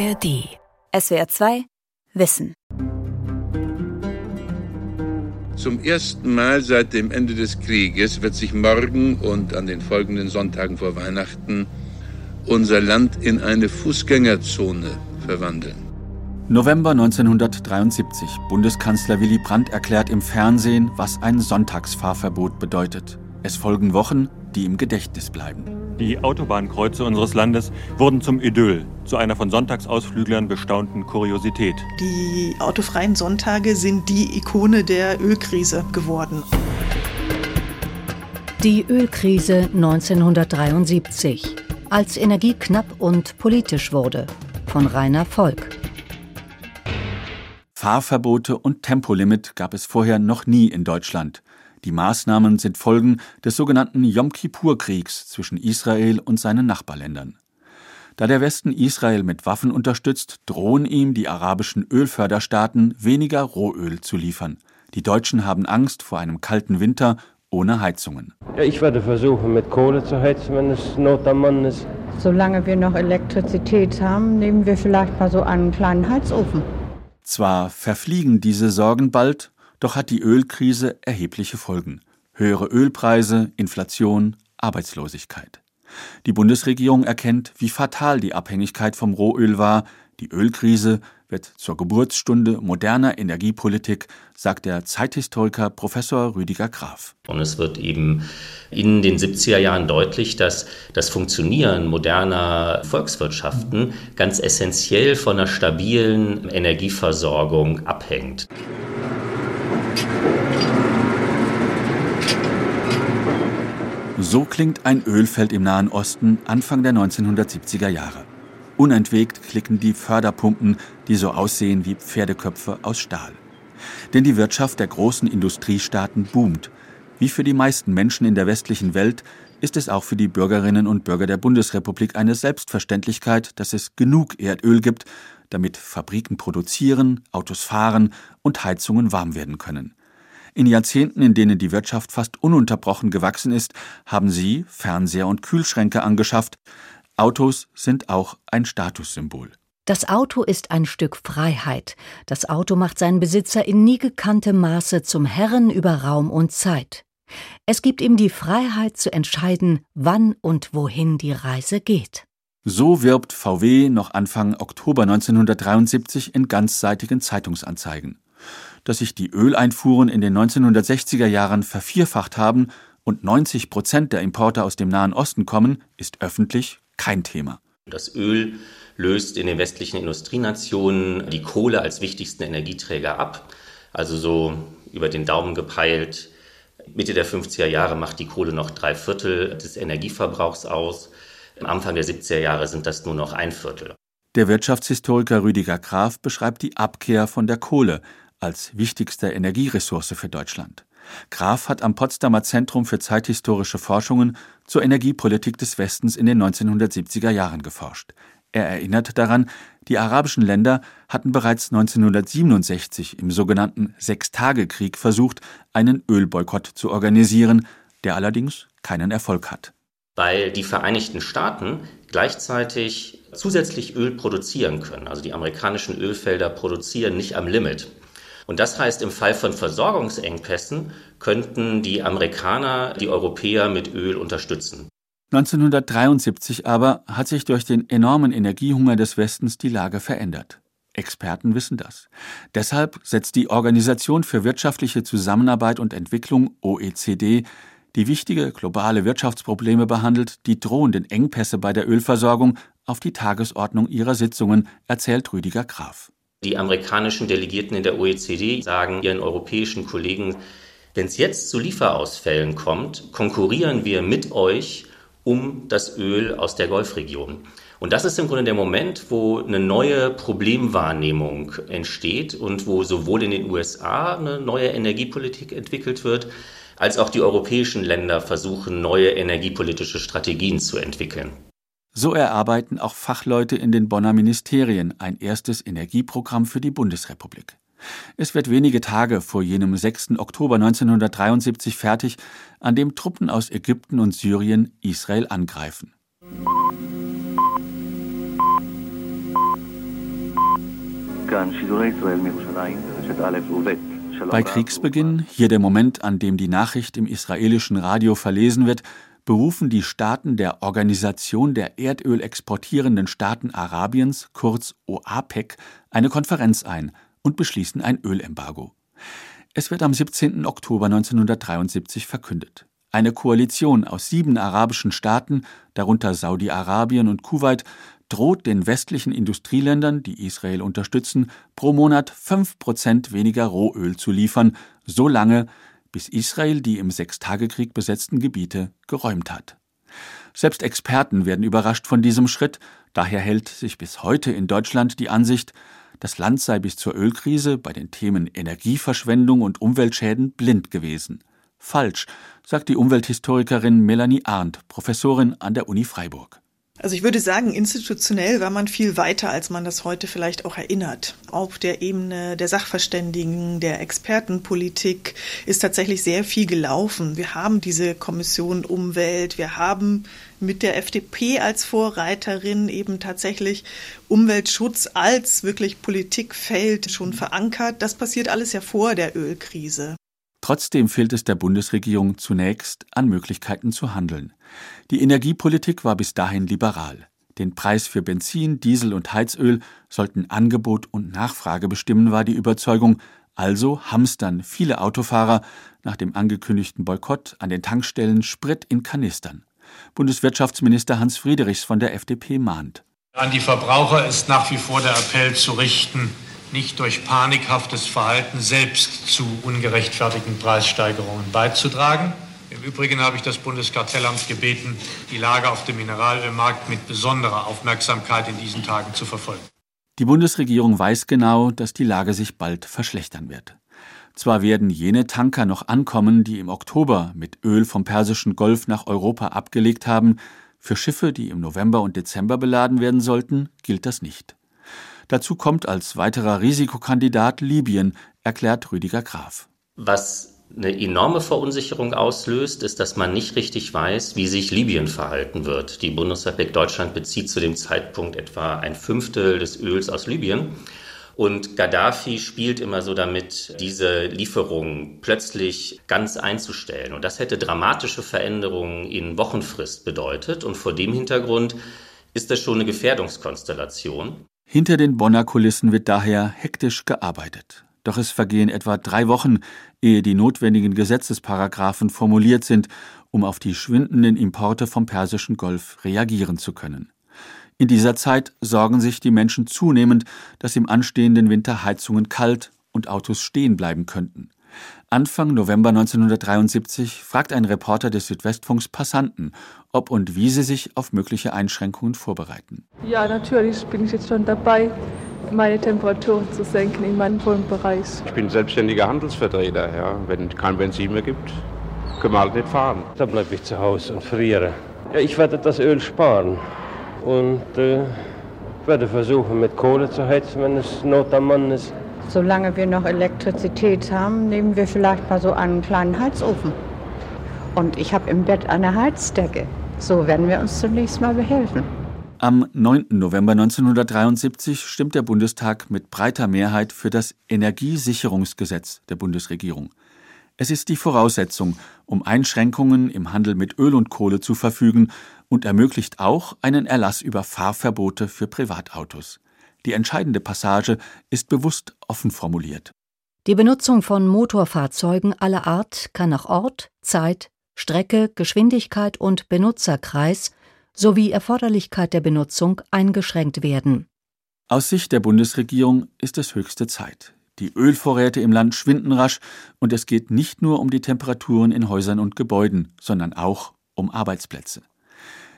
ARD. SWR 2 Wissen. Zum ersten Mal seit dem Ende des Krieges wird sich morgen und an den folgenden Sonntagen vor Weihnachten unser Land in eine Fußgängerzone verwandeln. November 1973. Bundeskanzler Willy Brandt erklärt im Fernsehen, was ein Sonntagsfahrverbot bedeutet. Es folgen Wochen, die im Gedächtnis bleiben. Die Autobahnkreuze unseres Landes wurden zum Idyll, zu einer von Sonntagsausflüglern bestaunten Kuriosität. Die autofreien Sonntage sind die Ikone der Ölkrise geworden. Die Ölkrise 1973, als Energie knapp und politisch wurde, von Rainer Volk. Fahrverbote und Tempolimit gab es vorher noch nie in Deutschland. Die Maßnahmen sind Folgen des sogenannten Yom Kippur-Kriegs zwischen Israel und seinen Nachbarländern. Da der Westen Israel mit Waffen unterstützt, drohen ihm die arabischen Ölförderstaaten weniger Rohöl zu liefern. Die Deutschen haben Angst vor einem kalten Winter ohne Heizungen. Ja, ich werde versuchen, mit Kohle zu heizen, wenn es Not am Mann ist. Solange wir noch Elektrizität haben, nehmen wir vielleicht mal so einen kleinen Heizofen. Zwar verfliegen diese Sorgen bald, doch hat die Ölkrise erhebliche Folgen. Höhere Ölpreise, Inflation, Arbeitslosigkeit. Die Bundesregierung erkennt, wie fatal die Abhängigkeit vom Rohöl war. Die Ölkrise wird zur Geburtsstunde moderner Energiepolitik, sagt der Zeithistoriker Professor Rüdiger Graf. Und es wird eben in den 70er Jahren deutlich, dass das Funktionieren moderner Volkswirtschaften ganz essentiell von einer stabilen Energieversorgung abhängt. So klingt ein Ölfeld im Nahen Osten Anfang der 1970er Jahre. Unentwegt klicken die Förderpumpen, die so aussehen wie Pferdeköpfe aus Stahl. Denn die Wirtschaft der großen Industriestaaten boomt. Wie für die meisten Menschen in der westlichen Welt ist es auch für die Bürgerinnen und Bürger der Bundesrepublik eine Selbstverständlichkeit, dass es genug Erdöl gibt, damit Fabriken produzieren, Autos fahren und Heizungen warm werden können. In Jahrzehnten, in denen die Wirtschaft fast ununterbrochen gewachsen ist, haben sie Fernseher und Kühlschränke angeschafft. Autos sind auch ein Statussymbol. Das Auto ist ein Stück Freiheit. Das Auto macht seinen Besitzer in nie gekanntem Maße zum Herren über Raum und Zeit. Es gibt ihm die Freiheit zu entscheiden, wann und wohin die Reise geht. So wirbt VW noch Anfang Oktober 1973 in ganzseitigen Zeitungsanzeigen dass sich die Öleinfuhren in den 1960er Jahren vervierfacht haben und 90 Prozent der Importe aus dem Nahen Osten kommen, ist öffentlich kein Thema. Das Öl löst in den westlichen Industrienationen die Kohle als wichtigsten Energieträger ab. Also so über den Daumen gepeilt, Mitte der 50er Jahre macht die Kohle noch drei Viertel des Energieverbrauchs aus. Am Anfang der 70er Jahre sind das nur noch ein Viertel. Der Wirtschaftshistoriker Rüdiger Graf beschreibt die Abkehr von der Kohle als wichtigster Energieressource für Deutschland. Graf hat am Potsdamer Zentrum für zeithistorische Forschungen zur Energiepolitik des Westens in den 1970er Jahren geforscht. Er erinnert daran, die arabischen Länder hatten bereits 1967 im sogenannten Sechstagekrieg versucht, einen Ölboykott zu organisieren, der allerdings keinen Erfolg hat. Weil die Vereinigten Staaten gleichzeitig zusätzlich Öl produzieren können. Also die amerikanischen Ölfelder produzieren nicht am Limit. Und das heißt, im Fall von Versorgungsengpässen könnten die Amerikaner die Europäer mit Öl unterstützen. 1973 aber hat sich durch den enormen Energiehunger des Westens die Lage verändert. Experten wissen das. Deshalb setzt die Organisation für wirtschaftliche Zusammenarbeit und Entwicklung OECD, die wichtige globale Wirtschaftsprobleme behandelt, die drohenden Engpässe bei der Ölversorgung, auf die Tagesordnung ihrer Sitzungen, erzählt Rüdiger Graf. Die amerikanischen Delegierten in der OECD sagen ihren europäischen Kollegen, wenn es jetzt zu Lieferausfällen kommt, konkurrieren wir mit euch um das Öl aus der Golfregion. Und das ist im Grunde der Moment, wo eine neue Problemwahrnehmung entsteht und wo sowohl in den USA eine neue Energiepolitik entwickelt wird, als auch die europäischen Länder versuchen, neue energiepolitische Strategien zu entwickeln. So erarbeiten auch Fachleute in den Bonner Ministerien ein erstes Energieprogramm für die Bundesrepublik. Es wird wenige Tage vor jenem 6. Oktober 1973 fertig, an dem Truppen aus Ägypten und Syrien Israel angreifen. Bei Kriegsbeginn, hier der Moment, an dem die Nachricht im israelischen Radio verlesen wird, berufen die Staaten der Organisation der Erdöl exportierenden Staaten Arabiens, kurz OAPEC, eine Konferenz ein und beschließen ein Ölembargo. Es wird am 17. Oktober 1973 verkündet. Eine Koalition aus sieben arabischen Staaten, darunter Saudi-Arabien und Kuwait, droht den westlichen Industrieländern, die Israel unterstützen, pro Monat fünf Prozent weniger Rohöl zu liefern, so lange, bis Israel die im Sechstagekrieg besetzten Gebiete geräumt hat. Selbst Experten werden überrascht von diesem Schritt, daher hält sich bis heute in Deutschland die Ansicht, das Land sei bis zur Ölkrise bei den Themen Energieverschwendung und Umweltschäden blind gewesen. Falsch, sagt die Umwelthistorikerin Melanie Arndt, Professorin an der Uni Freiburg. Also ich würde sagen, institutionell war man viel weiter, als man das heute vielleicht auch erinnert. Auf der Ebene der Sachverständigen, der Expertenpolitik ist tatsächlich sehr viel gelaufen. Wir haben diese Kommission Umwelt, wir haben mit der FDP als Vorreiterin eben tatsächlich Umweltschutz als wirklich Politikfeld schon verankert. Das passiert alles ja vor der Ölkrise. Trotzdem fehlt es der Bundesregierung zunächst an Möglichkeiten zu handeln. Die Energiepolitik war bis dahin liberal. Den Preis für Benzin, Diesel und Heizöl sollten Angebot und Nachfrage bestimmen, war die Überzeugung, also hamstern viele Autofahrer nach dem angekündigten Boykott an den Tankstellen Sprit in Kanistern. Bundeswirtschaftsminister Hans Friedrichs von der FDP mahnt. An die Verbraucher ist nach wie vor der Appell zu richten, nicht durch panikhaftes Verhalten selbst zu ungerechtfertigten Preissteigerungen beizutragen. Im Übrigen habe ich das Bundeskartellamt gebeten, die Lage auf dem Mineralölmarkt mit besonderer Aufmerksamkeit in diesen Tagen zu verfolgen. Die Bundesregierung weiß genau, dass die Lage sich bald verschlechtern wird. Zwar werden jene Tanker noch ankommen, die im Oktober mit Öl vom Persischen Golf nach Europa abgelegt haben, für Schiffe, die im November und Dezember beladen werden sollten, gilt das nicht. Dazu kommt als weiterer Risikokandidat Libyen, erklärt Rüdiger Graf. Was eine enorme Verunsicherung auslöst, ist, dass man nicht richtig weiß, wie sich Libyen verhalten wird. Die Bundesrepublik Deutschland bezieht zu dem Zeitpunkt etwa ein Fünftel des Öls aus Libyen. Und Gaddafi spielt immer so damit, diese Lieferungen plötzlich ganz einzustellen. Und das hätte dramatische Veränderungen in Wochenfrist bedeutet. Und vor dem Hintergrund ist das schon eine Gefährdungskonstellation. Hinter den Bonner Kulissen wird daher hektisch gearbeitet. Doch es vergehen etwa drei Wochen, ehe die notwendigen Gesetzesparagraphen formuliert sind, um auf die schwindenden Importe vom Persischen Golf reagieren zu können. In dieser Zeit sorgen sich die Menschen zunehmend, dass im anstehenden Winter Heizungen kalt und Autos stehen bleiben könnten. Anfang November 1973 fragt ein Reporter des Südwestfunks Passanten, ob und wie sie sich auf mögliche Einschränkungen vorbereiten. Ja, natürlich bin ich jetzt schon dabei, meine Temperaturen zu senken in meinem Wohnbereich. Ich bin selbstständiger Handelsvertreter. Ja. Wenn es kein Benzin mehr gibt, können wir halt nicht fahren. Dann bleibe ich zu Hause und friere. Ja, ich werde das Öl sparen und äh, werde versuchen, mit Kohle zu heizen, wenn es Not am Mann ist. Solange wir noch Elektrizität haben, nehmen wir vielleicht mal so einen kleinen Heizofen. Und ich habe im Bett eine Heizdecke. So werden wir uns zunächst mal behelfen. Am 9. November 1973 stimmt der Bundestag mit breiter Mehrheit für das Energiesicherungsgesetz der Bundesregierung. Es ist die Voraussetzung, um Einschränkungen im Handel mit Öl und Kohle zu verfügen und ermöglicht auch einen Erlass über Fahrverbote für Privatautos. Die entscheidende Passage ist bewusst offen formuliert. Die Benutzung von Motorfahrzeugen aller Art kann nach Ort, Zeit, Strecke, Geschwindigkeit und Benutzerkreis sowie Erforderlichkeit der Benutzung eingeschränkt werden. Aus Sicht der Bundesregierung ist es höchste Zeit. Die Ölvorräte im Land schwinden rasch und es geht nicht nur um die Temperaturen in Häusern und Gebäuden, sondern auch um Arbeitsplätze.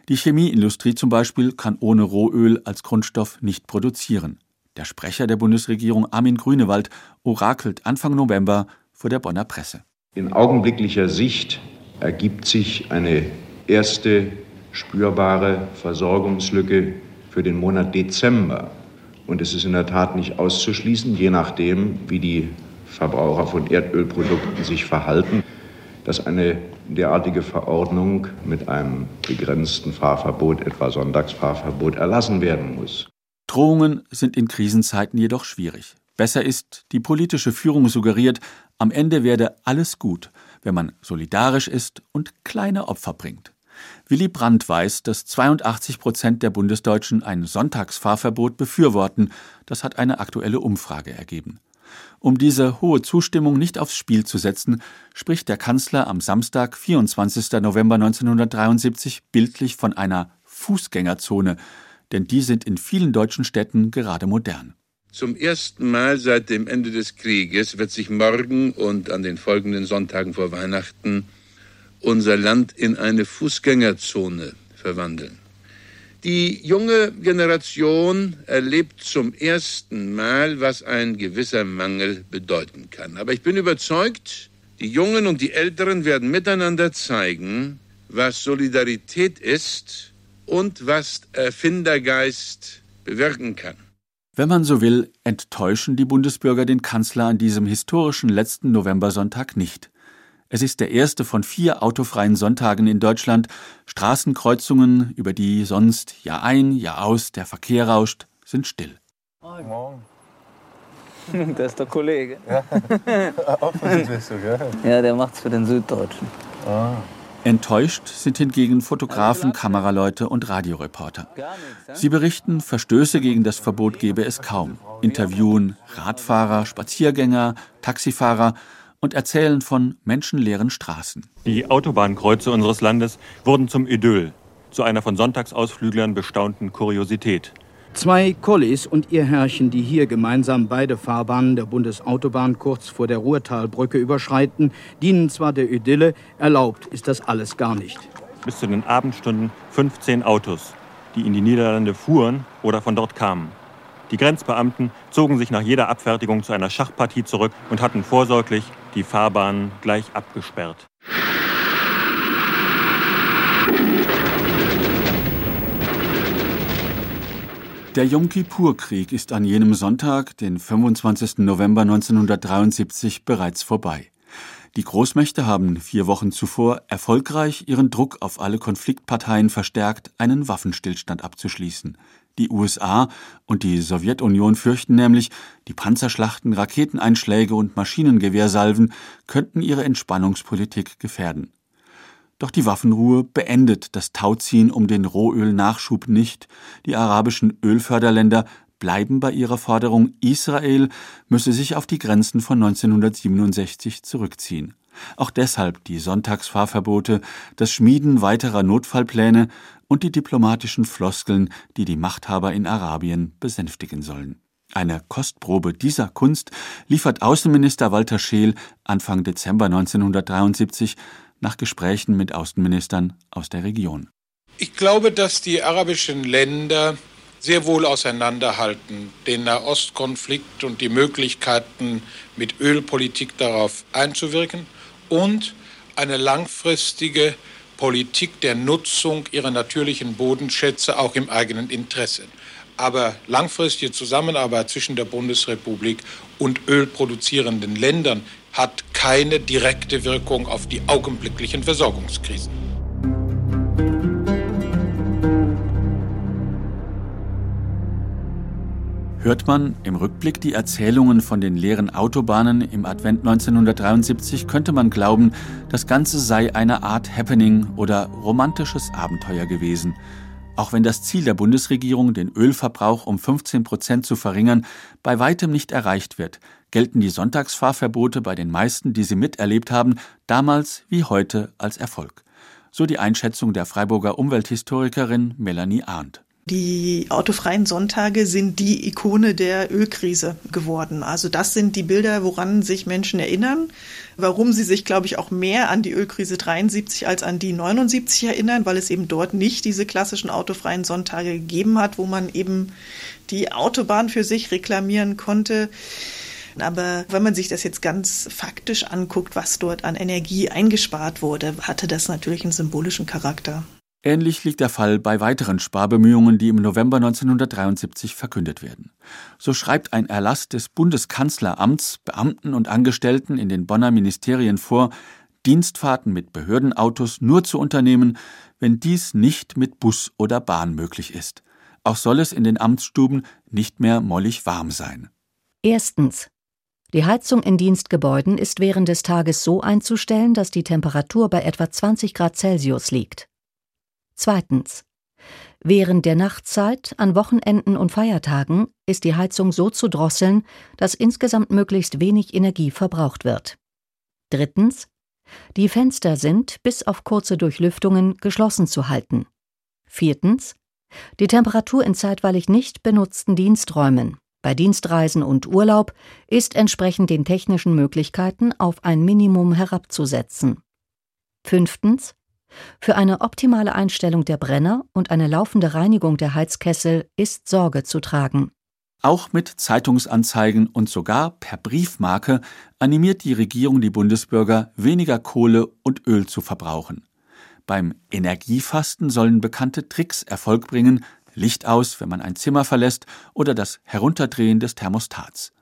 Die Chemieindustrie zum Beispiel kann ohne Rohöl als Grundstoff nicht produzieren. Der Sprecher der Bundesregierung Armin Grünewald orakelt Anfang November vor der Bonner Presse. In augenblicklicher Sicht ergibt sich eine erste spürbare Versorgungslücke für den Monat Dezember. Und es ist in der Tat nicht auszuschließen, je nachdem, wie die Verbraucher von Erdölprodukten sich verhalten, dass eine derartige Verordnung mit einem begrenzten Fahrverbot, etwa Sonntagsfahrverbot, erlassen werden muss. Drohungen sind in Krisenzeiten jedoch schwierig. Besser ist, die politische Führung suggeriert, am Ende werde alles gut, wenn man solidarisch ist und kleine Opfer bringt. Willy Brandt weiß, dass 82 Prozent der Bundesdeutschen ein Sonntagsfahrverbot befürworten. Das hat eine aktuelle Umfrage ergeben. Um diese hohe Zustimmung nicht aufs Spiel zu setzen, spricht der Kanzler am Samstag, 24. November 1973, bildlich von einer Fußgängerzone, denn die sind in vielen deutschen Städten gerade modern. Zum ersten Mal seit dem Ende des Krieges wird sich morgen und an den folgenden Sonntagen vor Weihnachten unser Land in eine Fußgängerzone verwandeln. Die junge Generation erlebt zum ersten Mal, was ein gewisser Mangel bedeuten kann. Aber ich bin überzeugt, die Jungen und die Älteren werden miteinander zeigen, was Solidarität ist und was Erfindergeist bewirken kann. Wenn man so will, enttäuschen die Bundesbürger den Kanzler an diesem historischen letzten Novembersonntag nicht. Es ist der erste von vier autofreien Sonntagen in Deutschland. Straßenkreuzungen, über die sonst Jahr ein, Jahr aus der Verkehr rauscht, sind still. Morgen. Das ist der Kollege. Ja, von Südwestdeutsch, ja. Ja, der macht's für den Süddeutschen. Ah. Enttäuscht sind hingegen Fotografen, Kameraleute und Radioreporter. Sie berichten, Verstöße gegen das Verbot gebe es kaum, interviewen Radfahrer, Spaziergänger, Taxifahrer und erzählen von menschenleeren Straßen. Die Autobahnkreuze unseres Landes wurden zum Idyll, zu einer von Sonntagsausflüglern bestaunten Kuriosität. Zwei Kollis und ihr Herrchen, die hier gemeinsam beide Fahrbahnen der Bundesautobahn kurz vor der Ruhrtalbrücke überschreiten, dienen zwar der Idylle, erlaubt ist das alles gar nicht. Bis zu den Abendstunden 15 Autos, die in die Niederlande fuhren oder von dort kamen. Die Grenzbeamten zogen sich nach jeder Abfertigung zu einer Schachpartie zurück und hatten vorsorglich die Fahrbahnen gleich abgesperrt. Der Yom Kippur-Krieg ist an jenem Sonntag, den 25. November 1973, bereits vorbei. Die Großmächte haben vier Wochen zuvor erfolgreich ihren Druck auf alle Konfliktparteien verstärkt, einen Waffenstillstand abzuschließen. Die USA und die Sowjetunion fürchten nämlich, die Panzerschlachten, Raketeneinschläge und Maschinengewehrsalven könnten ihre Entspannungspolitik gefährden. Doch die Waffenruhe beendet das Tauziehen um den Rohölnachschub nicht. Die arabischen Ölförderländer bleiben bei ihrer Forderung, Israel müsse sich auf die Grenzen von 1967 zurückziehen. Auch deshalb die Sonntagsfahrverbote, das Schmieden weiterer Notfallpläne und die diplomatischen Floskeln, die die Machthaber in Arabien besänftigen sollen. Eine Kostprobe dieser Kunst liefert Außenminister Walter Scheel Anfang Dezember 1973 nach Gesprächen mit Außenministern aus der Region. Ich glaube, dass die arabischen Länder sehr wohl auseinanderhalten, den Nahostkonflikt und die Möglichkeiten mit Ölpolitik darauf einzuwirken und eine langfristige Politik der Nutzung ihrer natürlichen Bodenschätze auch im eigenen Interesse. Aber langfristige Zusammenarbeit zwischen der Bundesrepublik und ölproduzierenden Ländern hat keine direkte Wirkung auf die augenblicklichen Versorgungskrisen. Hört man im Rückblick die Erzählungen von den leeren Autobahnen im Advent 1973, könnte man glauben, das Ganze sei eine Art Happening oder romantisches Abenteuer gewesen. Auch wenn das Ziel der Bundesregierung, den Ölverbrauch um 15 Prozent zu verringern, bei weitem nicht erreicht wird, gelten die Sonntagsfahrverbote bei den meisten, die sie miterlebt haben, damals wie heute als Erfolg. So die Einschätzung der Freiburger Umwelthistorikerin Melanie Arndt. Die autofreien Sonntage sind die Ikone der Ölkrise geworden. Also das sind die Bilder, woran sich Menschen erinnern, warum sie sich, glaube ich, auch mehr an die Ölkrise 73 als an die 79 erinnern, weil es eben dort nicht diese klassischen autofreien Sonntage gegeben hat, wo man eben die Autobahn für sich reklamieren konnte. Aber wenn man sich das jetzt ganz faktisch anguckt, was dort an Energie eingespart wurde, hatte das natürlich einen symbolischen Charakter. Ähnlich liegt der Fall bei weiteren Sparbemühungen, die im November 1973 verkündet werden. So schreibt ein Erlass des Bundeskanzleramts Beamten und Angestellten in den Bonner Ministerien vor, Dienstfahrten mit Behördenautos nur zu unternehmen, wenn dies nicht mit Bus oder Bahn möglich ist. Auch soll es in den Amtsstuben nicht mehr mollig warm sein. Erstens. Die Heizung in Dienstgebäuden ist während des Tages so einzustellen, dass die Temperatur bei etwa 20 Grad Celsius liegt. Zweitens. Während der Nachtzeit, an Wochenenden und Feiertagen ist die Heizung so zu drosseln, dass insgesamt möglichst wenig Energie verbraucht wird. Drittens. Die Fenster sind, bis auf kurze Durchlüftungen, geschlossen zu halten. Viertens. Die Temperatur in zeitweilig nicht benutzten Diensträumen, bei Dienstreisen und Urlaub, ist entsprechend den technischen Möglichkeiten auf ein Minimum herabzusetzen. Fünftens. Für eine optimale Einstellung der Brenner und eine laufende Reinigung der Heizkessel ist Sorge zu tragen. Auch mit Zeitungsanzeigen und sogar per Briefmarke animiert die Regierung die Bundesbürger, weniger Kohle und Öl zu verbrauchen. Beim Energiefasten sollen bekannte Tricks Erfolg bringen, Licht aus, wenn man ein Zimmer verlässt, oder das Herunterdrehen des Thermostats.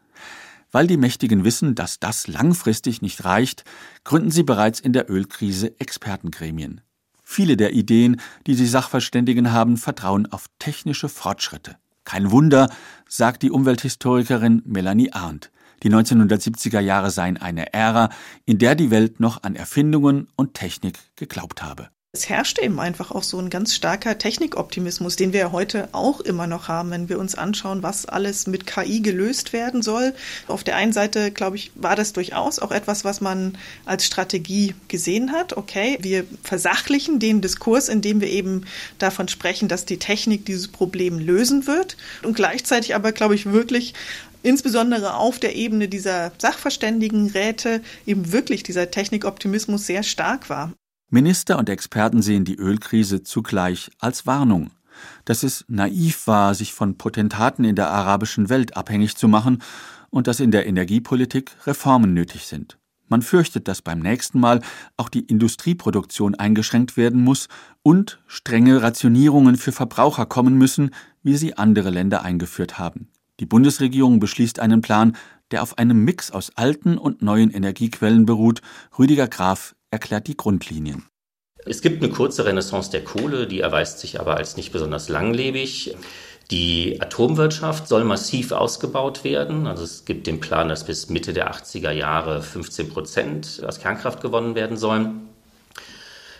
Weil die Mächtigen wissen, dass das langfristig nicht reicht, gründen sie bereits in der Ölkrise Expertengremien. Viele der Ideen, die die Sachverständigen haben, vertrauen auf technische Fortschritte. Kein Wunder, sagt die Umwelthistorikerin Melanie Arndt. Die 1970er Jahre seien eine Ära, in der die Welt noch an Erfindungen und Technik geglaubt habe. Es herrschte eben einfach auch so ein ganz starker Technikoptimismus, den wir ja heute auch immer noch haben, wenn wir uns anschauen, was alles mit KI gelöst werden soll. Auf der einen Seite, glaube ich, war das durchaus auch etwas, was man als Strategie gesehen hat. Okay, wir versachlichen den Diskurs, indem wir eben davon sprechen, dass die Technik dieses Problem lösen wird. Und gleichzeitig aber, glaube ich, wirklich insbesondere auf der Ebene dieser Sachverständigenräte eben wirklich dieser Technikoptimismus sehr stark war. Minister und Experten sehen die Ölkrise zugleich als Warnung, dass es naiv war, sich von Potentaten in der arabischen Welt abhängig zu machen und dass in der Energiepolitik Reformen nötig sind. Man fürchtet, dass beim nächsten Mal auch die Industrieproduktion eingeschränkt werden muss und strenge Rationierungen für Verbraucher kommen müssen, wie sie andere Länder eingeführt haben. Die Bundesregierung beschließt einen Plan, der auf einem Mix aus alten und neuen Energiequellen beruht. Rüdiger Graf erklärt die Grundlinien. Es gibt eine kurze Renaissance der Kohle, die erweist sich aber als nicht besonders langlebig. Die Atomwirtschaft soll massiv ausgebaut werden. Also es gibt den Plan, dass bis Mitte der 80er Jahre 15 Prozent aus Kernkraft gewonnen werden sollen.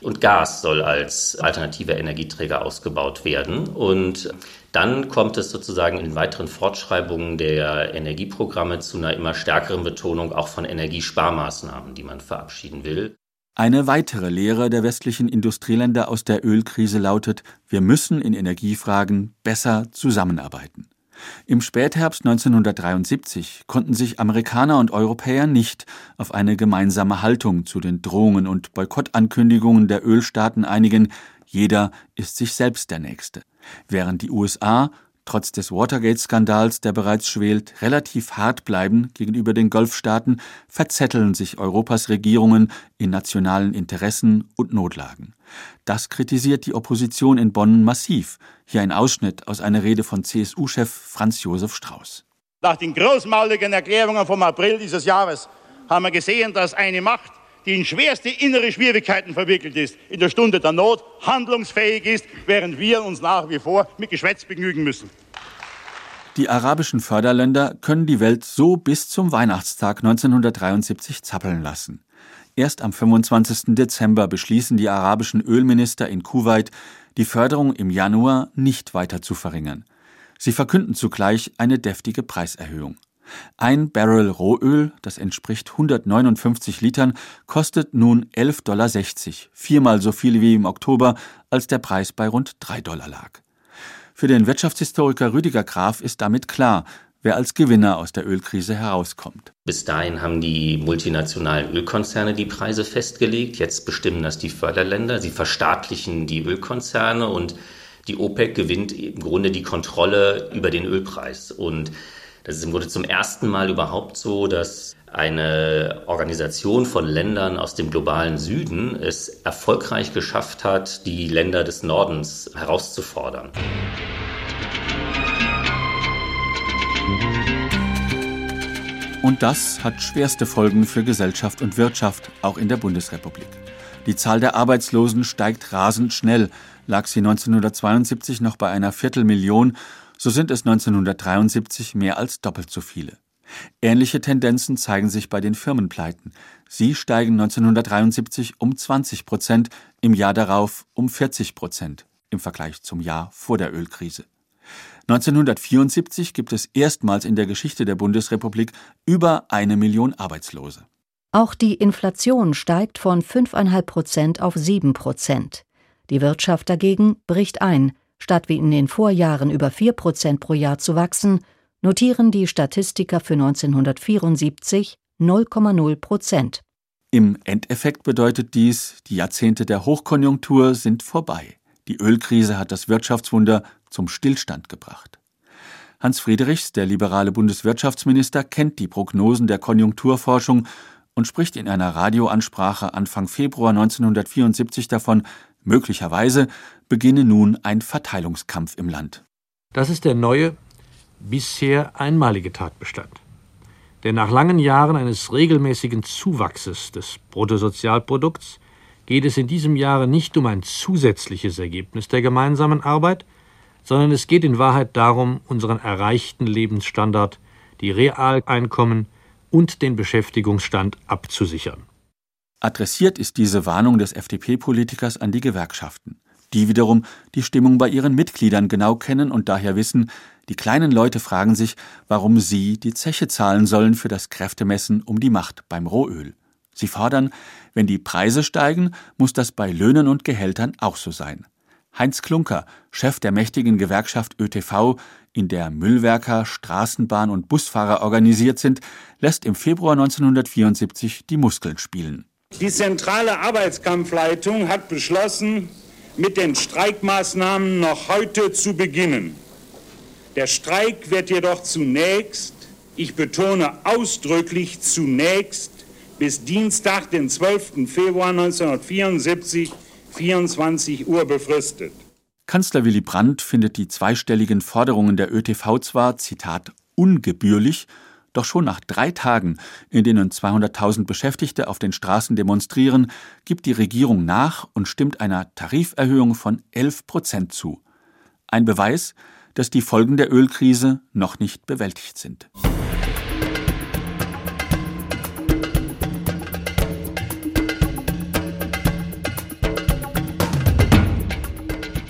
Und Gas soll als alternativer Energieträger ausgebaut werden. Und dann kommt es sozusagen in weiteren Fortschreibungen der Energieprogramme zu einer immer stärkeren Betonung auch von Energiesparmaßnahmen, die man verabschieden will. Eine weitere Lehre der westlichen Industrieländer aus der Ölkrise lautet, wir müssen in Energiefragen besser zusammenarbeiten. Im Spätherbst 1973 konnten sich Amerikaner und Europäer nicht auf eine gemeinsame Haltung zu den Drohungen und Boykottankündigungen der Ölstaaten einigen, jeder ist sich selbst der Nächste. Während die USA trotz des Watergate-Skandals, der bereits schwelt, relativ hart bleiben gegenüber den Golfstaaten, verzetteln sich Europas Regierungen in nationalen Interessen und Notlagen. Das kritisiert die Opposition in Bonn massiv. Hier ein Ausschnitt aus einer Rede von CSU-Chef Franz Josef Strauß. Nach den großmauligen Erklärungen vom April dieses Jahres haben wir gesehen, dass eine Macht, die in schwerste innere Schwierigkeiten verwickelt ist, in der Stunde der Not handlungsfähig ist, während wir uns nach wie vor mit Geschwätz begnügen müssen. Die arabischen Förderländer können die Welt so bis zum Weihnachtstag 1973 zappeln lassen. Erst am 25. Dezember beschließen die arabischen Ölminister in Kuwait, die Förderung im Januar nicht weiter zu verringern. Sie verkünden zugleich eine deftige Preiserhöhung. Ein Barrel Rohöl, das entspricht 159 Litern, kostet nun 11,60 Dollar, viermal so viel wie im Oktober, als der Preis bei rund 3 Dollar lag. Für den Wirtschaftshistoriker Rüdiger Graf ist damit klar, wer als Gewinner aus der Ölkrise herauskommt. Bis dahin haben die multinationalen Ölkonzerne die Preise festgelegt. Jetzt bestimmen das die Förderländer. Sie verstaatlichen die Ölkonzerne und die OPEC gewinnt im Grunde die Kontrolle über den Ölpreis. Und das ist im Grunde zum ersten Mal überhaupt so, dass eine Organisation von Ländern aus dem globalen Süden es erfolgreich geschafft hat, die Länder des Nordens herauszufordern. Und das hat schwerste Folgen für Gesellschaft und Wirtschaft, auch in der Bundesrepublik. Die Zahl der Arbeitslosen steigt rasend schnell. Lag sie 1972 noch bei einer Viertelmillion, so sind es 1973 mehr als doppelt so viele. Ähnliche Tendenzen zeigen sich bei den Firmenpleiten. Sie steigen 1973 um 20 Prozent, im Jahr darauf um 40 Prozent im Vergleich zum Jahr vor der Ölkrise. 1974 gibt es erstmals in der Geschichte der Bundesrepublik über eine Million Arbeitslose. Auch die Inflation steigt von 5,5 Prozent auf 7 Prozent. Die Wirtschaft dagegen bricht ein. Statt wie in den Vorjahren über 4 Prozent pro Jahr zu wachsen, notieren die Statistiker für 1974 0,0 Prozent. Im Endeffekt bedeutet dies, die Jahrzehnte der Hochkonjunktur sind vorbei. Die Ölkrise hat das Wirtschaftswunder zum Stillstand gebracht. Hans Friedrichs, der liberale Bundeswirtschaftsminister, kennt die Prognosen der Konjunkturforschung und spricht in einer Radioansprache Anfang Februar 1974 davon, möglicherweise beginne nun ein Verteilungskampf im Land. Das ist der neue, bisher einmalige Tatbestand. Denn nach langen Jahren eines regelmäßigen Zuwachses des Bruttosozialprodukts geht es in diesem Jahre nicht um ein zusätzliches Ergebnis der gemeinsamen Arbeit, sondern es geht in Wahrheit darum, unseren erreichten Lebensstandard, die Realeinkommen und den Beschäftigungsstand abzusichern. Adressiert ist diese Warnung des FDP-Politikers an die Gewerkschaften, die wiederum die Stimmung bei ihren Mitgliedern genau kennen und daher wissen, die kleinen Leute fragen sich, warum sie die Zeche zahlen sollen für das Kräftemessen um die Macht beim Rohöl. Sie fordern, wenn die Preise steigen, muss das bei Löhnen und Gehältern auch so sein. Heinz Klunker, Chef der mächtigen Gewerkschaft ÖTV, in der Müllwerker, Straßenbahn und Busfahrer organisiert sind, lässt im Februar 1974 die Muskeln spielen. Die zentrale Arbeitskampfleitung hat beschlossen, mit den Streikmaßnahmen noch heute zu beginnen. Der Streik wird jedoch zunächst, ich betone ausdrücklich zunächst, bis Dienstag, den 12. Februar 1974, 24 Uhr befristet. Kanzler Willy Brandt findet die zweistelligen Forderungen der ÖTV zwar, Zitat, ungebührlich, doch schon nach drei Tagen, in denen 200.000 Beschäftigte auf den Straßen demonstrieren, gibt die Regierung nach und stimmt einer Tariferhöhung von 11 Prozent zu. Ein Beweis, dass die Folgen der Ölkrise noch nicht bewältigt sind.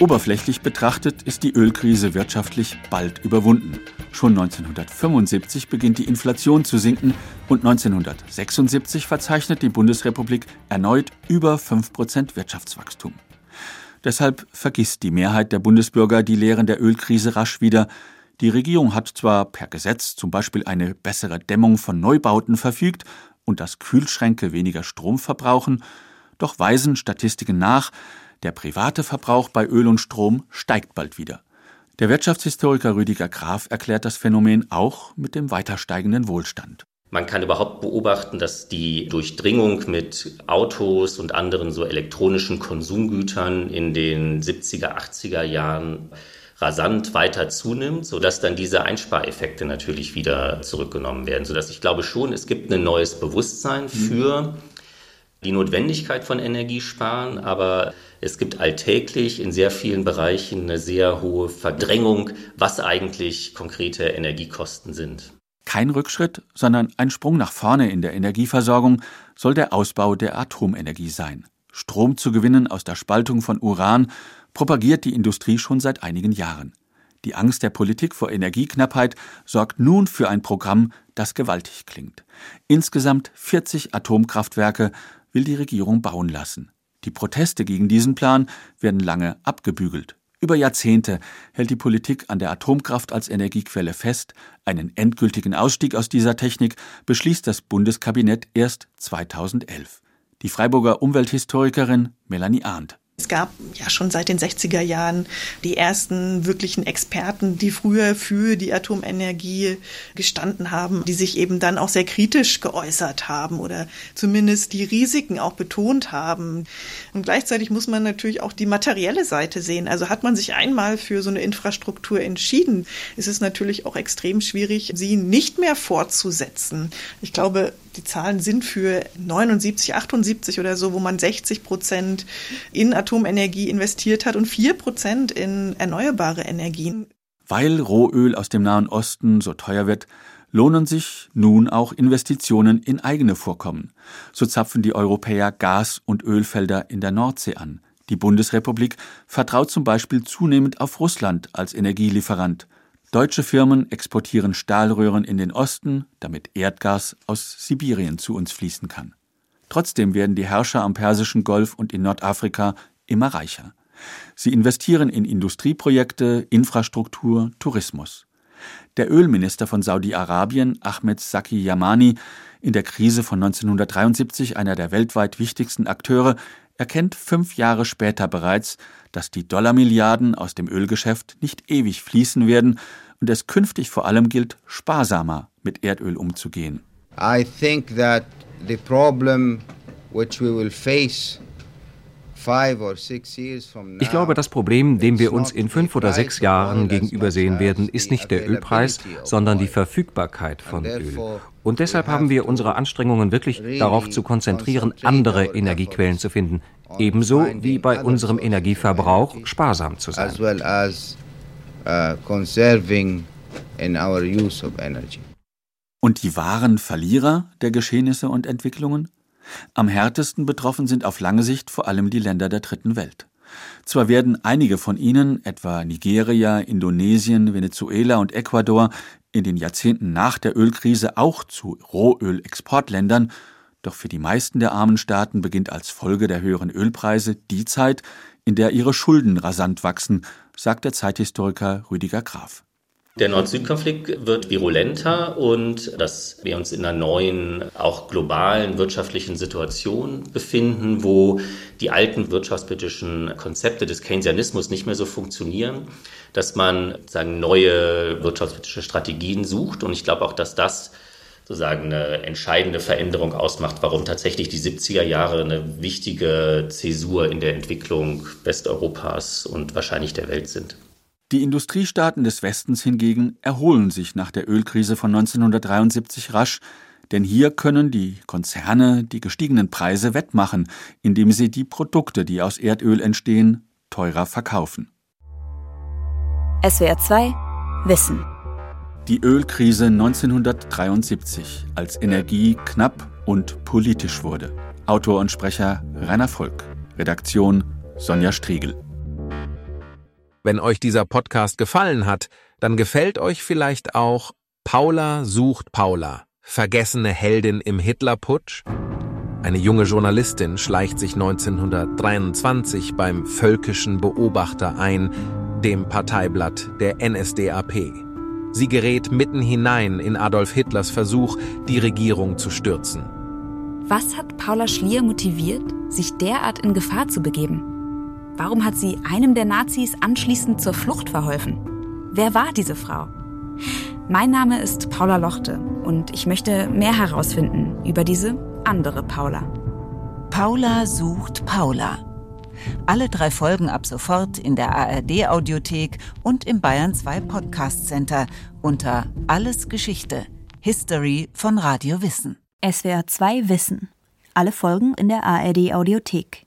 Oberflächlich betrachtet ist die Ölkrise wirtschaftlich bald überwunden. Schon 1975 beginnt die Inflation zu sinken und 1976 verzeichnet die Bundesrepublik erneut über 5% Wirtschaftswachstum. Deshalb vergisst die Mehrheit der Bundesbürger die Lehren der Ölkrise rasch wieder. Die Regierung hat zwar per Gesetz zum Beispiel eine bessere Dämmung von Neubauten verfügt und dass Kühlschränke weniger Strom verbrauchen, doch weisen Statistiken nach, der private Verbrauch bei Öl und Strom steigt bald wieder. Der Wirtschaftshistoriker Rüdiger Graf erklärt das Phänomen auch mit dem weiter steigenden Wohlstand. Man kann überhaupt beobachten, dass die Durchdringung mit Autos und anderen so elektronischen Konsumgütern in den 70er, 80er Jahren rasant weiter zunimmt, sodass dann diese Einspareffekte natürlich wieder zurückgenommen werden. Sodass ich glaube schon, es gibt ein neues Bewusstsein für die Notwendigkeit von Energiesparen, aber es gibt alltäglich in sehr vielen Bereichen eine sehr hohe Verdrängung, was eigentlich konkrete Energiekosten sind. Kein Rückschritt, sondern ein Sprung nach vorne in der Energieversorgung soll der Ausbau der Atomenergie sein. Strom zu gewinnen aus der Spaltung von Uran propagiert die Industrie schon seit einigen Jahren. Die Angst der Politik vor Energieknappheit sorgt nun für ein Programm, das gewaltig klingt. Insgesamt 40 Atomkraftwerke will die Regierung bauen lassen. Die Proteste gegen diesen Plan werden lange abgebügelt. Über Jahrzehnte hält die Politik an der Atomkraft als Energiequelle fest. Einen endgültigen Ausstieg aus dieser Technik beschließt das Bundeskabinett erst 2011. Die Freiburger Umwelthistorikerin Melanie Arndt. Es gab ja schon seit den 60er Jahren die ersten wirklichen Experten, die früher für die Atomenergie gestanden haben, die sich eben dann auch sehr kritisch geäußert haben oder zumindest die Risiken auch betont haben. Und gleichzeitig muss man natürlich auch die materielle Seite sehen. Also hat man sich einmal für so eine Infrastruktur entschieden, ist es natürlich auch extrem schwierig, sie nicht mehr fortzusetzen. Ich glaube, die Zahlen sind für 79, 78 oder so, wo man 60 Prozent in Atomenergie investiert hat und 4 Prozent in erneuerbare Energien. Weil Rohöl aus dem Nahen Osten so teuer wird, lohnen sich nun auch Investitionen in eigene Vorkommen. So zapfen die Europäer Gas- und Ölfelder in der Nordsee an. Die Bundesrepublik vertraut zum Beispiel zunehmend auf Russland als Energielieferant. Deutsche Firmen exportieren Stahlröhren in den Osten, damit Erdgas aus Sibirien zu uns fließen kann. Trotzdem werden die Herrscher am Persischen Golf und in Nordafrika immer reicher. Sie investieren in Industrieprojekte, Infrastruktur, Tourismus. Der Ölminister von Saudi-Arabien, Ahmed Saki Yamani, in der Krise von 1973 einer der weltweit wichtigsten Akteure, erkennt fünf Jahre später bereits, dass die Dollarmilliarden aus dem Ölgeschäft nicht ewig fließen werden und es künftig vor allem gilt, sparsamer mit Erdöl umzugehen. I think that the problem which we will face ich glaube, das Problem, dem wir uns in fünf oder sechs Jahren gegenübersehen werden, ist nicht der Ölpreis, sondern die Verfügbarkeit von Öl. Und deshalb haben wir unsere Anstrengungen wirklich darauf zu konzentrieren, andere Energiequellen zu finden, ebenso wie bei unserem Energieverbrauch sparsam zu sein. Uh, und die wahren Verlierer der Geschehnisse und Entwicklungen? Am härtesten betroffen sind auf lange Sicht vor allem die Länder der dritten Welt. Zwar werden einige von ihnen, etwa Nigeria, Indonesien, Venezuela und Ecuador, in den Jahrzehnten nach der Ölkrise auch zu Rohölexportländern, doch für die meisten der armen Staaten beginnt als Folge der höheren Ölpreise die Zeit, in der ihre Schulden rasant wachsen, sagt der Zeithistoriker Rüdiger Graf. Der Nord-Süd-Konflikt wird virulenter und dass wir uns in einer neuen, auch globalen wirtschaftlichen Situation befinden, wo die alten wirtschaftspolitischen Konzepte des Keynesianismus nicht mehr so funktionieren, dass man sagen, neue wirtschaftspolitische Strategien sucht. Und ich glaube auch, dass das sozusagen eine entscheidende Veränderung ausmacht, warum tatsächlich die 70er Jahre eine wichtige Zäsur in der Entwicklung Westeuropas und wahrscheinlich der Welt sind. Die Industriestaaten des Westens hingegen erholen sich nach der Ölkrise von 1973 rasch, denn hier können die Konzerne die gestiegenen Preise wettmachen, indem sie die Produkte, die aus Erdöl entstehen, teurer verkaufen. SWR 2 Wissen Die Ölkrise 1973, als Energie knapp und politisch wurde. Autor und Sprecher Rainer Volk. Redaktion Sonja Striegel. Wenn euch dieser Podcast gefallen hat, dann gefällt euch vielleicht auch Paula sucht Paula, vergessene Heldin im Hitlerputsch? Eine junge Journalistin schleicht sich 1923 beim Völkischen Beobachter ein, dem Parteiblatt der NSDAP. Sie gerät mitten hinein in Adolf Hitlers Versuch, die Regierung zu stürzen. Was hat Paula Schlier motiviert, sich derart in Gefahr zu begeben? Warum hat sie einem der Nazis anschließend zur Flucht verholfen? Wer war diese Frau? Mein Name ist Paula Lochte und ich möchte mehr herausfinden über diese andere Paula. Paula sucht Paula. Alle drei Folgen ab sofort in der ARD Audiothek und im Bayern 2 Podcast Center unter Alles Geschichte. History von Radio Wissen. SWR 2 Wissen. Alle Folgen in der ARD Audiothek.